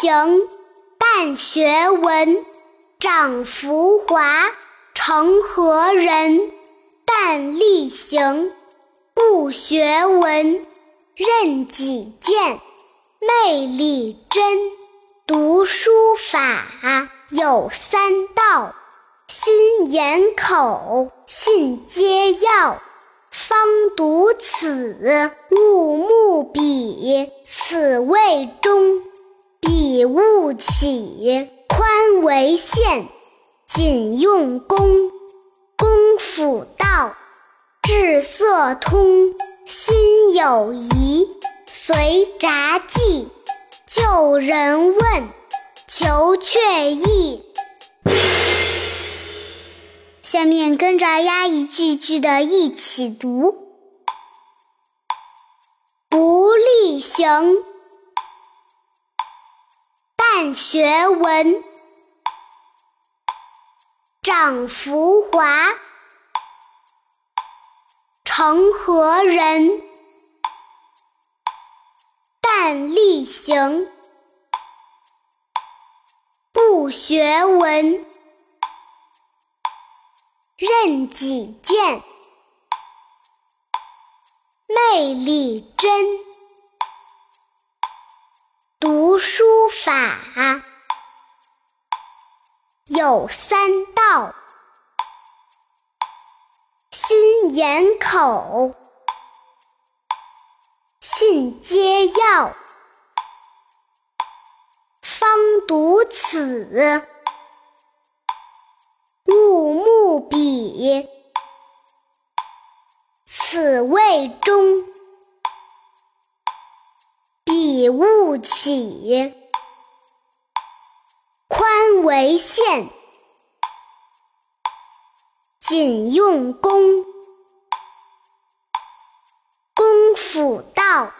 行，但学文，长浮华，成何人？但力行，不学文，任己见，昧力真。读书法有三到，心眼口，信皆要。方读此，勿慕彼，此谓中。彼勿起，宽为限，谨用功。功夫道，至色通，心有疑，随札记。旧人问，求却意。下面跟着阿姨一句句的一起读：不力行，但学文，长浮华，成何人？但力行，不学文。任己见，昧力真。读书法有三到，心眼口，信皆要。方读此。勿慕彼，此谓中。彼勿起，宽为限。谨用功，功夫道，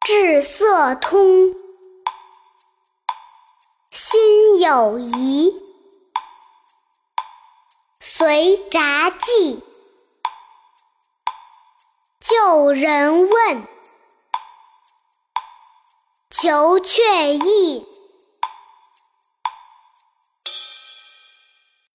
志色通。心有疑，随札记。旧人问，求却意。